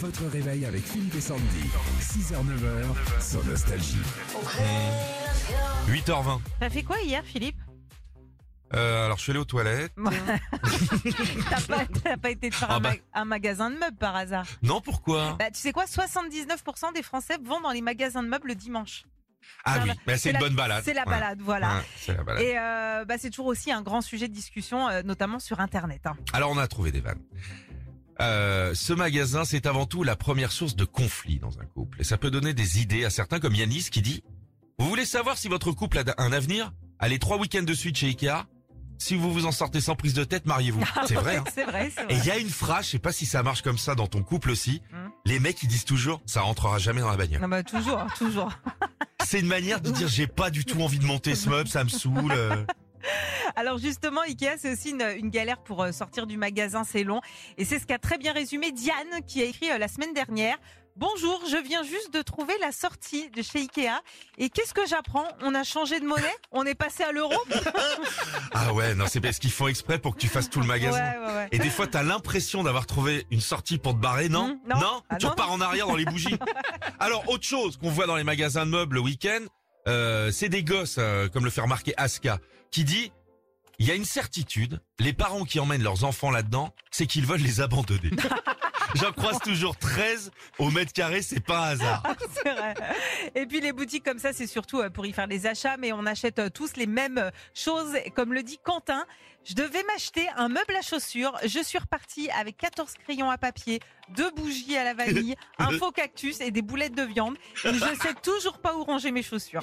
Votre réveil avec Philippe et Sandy. 6h, 9h sur Nostalgie. 8h20. T'as fait quoi hier, Philippe? Euh, alors je suis allé aux toilettes. T'as pas, t'as pas été faire Ah un, bah. ma- un magasin de meubles par hasard? Non, pourquoi? Bah, tu sais quoi? 79% des Français vont dans les magasins de meubles le dimanche. Ah oui, mais c'est C'est une la- bonne balade. C'est la Ouais. balade, voilà. Ouais, c'est la balade. Et euh, bah, c'est toujours aussi un grand sujet de discussion, euh, notamment sur Internet. hein. Alors on a trouvé des vannes. Euh, ce magasin, c'est avant tout la première source de conflit dans un couple. Et ça peut donner des idées à certains comme Yanis qui dit Vous voulez savoir si votre couple a un avenir? Allez trois week-ends de suite chez Ikea. Si vous vous en sortez sans prise de tête, mariez-vous. C'est vrai. hein. C'est vrai, c'est Et vrai. il y a une phrase, je sais pas si ça marche comme ça dans ton couple aussi. Hum. Les mecs ils disent toujours ça rentrera jamais dans la bagnole. Non, bah, toujours, toujours. C'est une manière de dire j'ai pas du tout envie de monter ce meuble, ça me saoule. Alors justement, Ikea, c'est aussi une, une galère pour euh, sortir du magasin, c'est long. Et c'est ce qu'a très bien résumé Diane, qui a écrit euh, la semaine dernière. Bonjour, je viens juste de trouver la sortie de chez Ikea. Et qu'est-ce que j'apprends? On a changé de monnaie On est passé à l'euro? Ah ouais, non, c'est parce qu'ils font exprès pour que tu fasses tout le magasin. Ouais, ouais, ouais. Et des fois, t'as l'impression d'avoir trouvé une sortie pour te barrer, non Mmh, non. Ah, Tu non, repars en arrière dans les bougies. Alors, autre chose qu'on voit dans les magasins de meubles le week-end, euh, c'est des gosses, euh, comme le fait remarquer Aska, qui dit il y a une certitude, les parents qui emmènent leurs enfants là-dedans, c'est qu'ils veulent les abandonner. J'en croise toujours 13 au mètre carré, c'est pas un hasard. C'est vrai. Et puis les boutiques comme ça, c'est surtout euh, pour y faire des achats, mais on achète euh, tous les mêmes euh, choses. Comme le dit Quentin, je devais m'acheter un meuble à chaussures. Je suis reparti avec 14 crayons à papier, deux bougies à la vanille, un faux cactus et des boulettes de viande. Et je sais toujours pas où ranger mes chaussures.